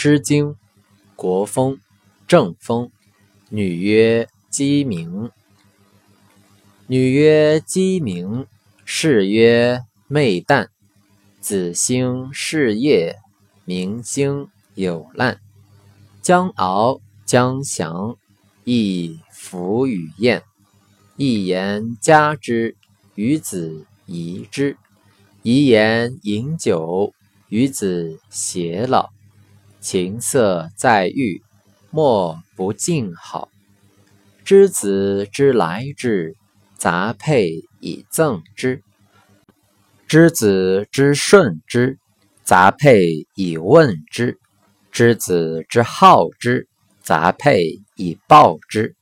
诗经·国风·正风。女曰鸡鸣。女曰鸡鸣，士曰昧旦。子兴事业，明星有难。将敖将降，亦弗与燕。一言加之，与子宜之。一言饮酒，与子偕老。琴瑟在御，莫不静好。知子之来之，杂佩以赠之；知子之顺之，杂佩以问之；知子之好之，杂佩以报之。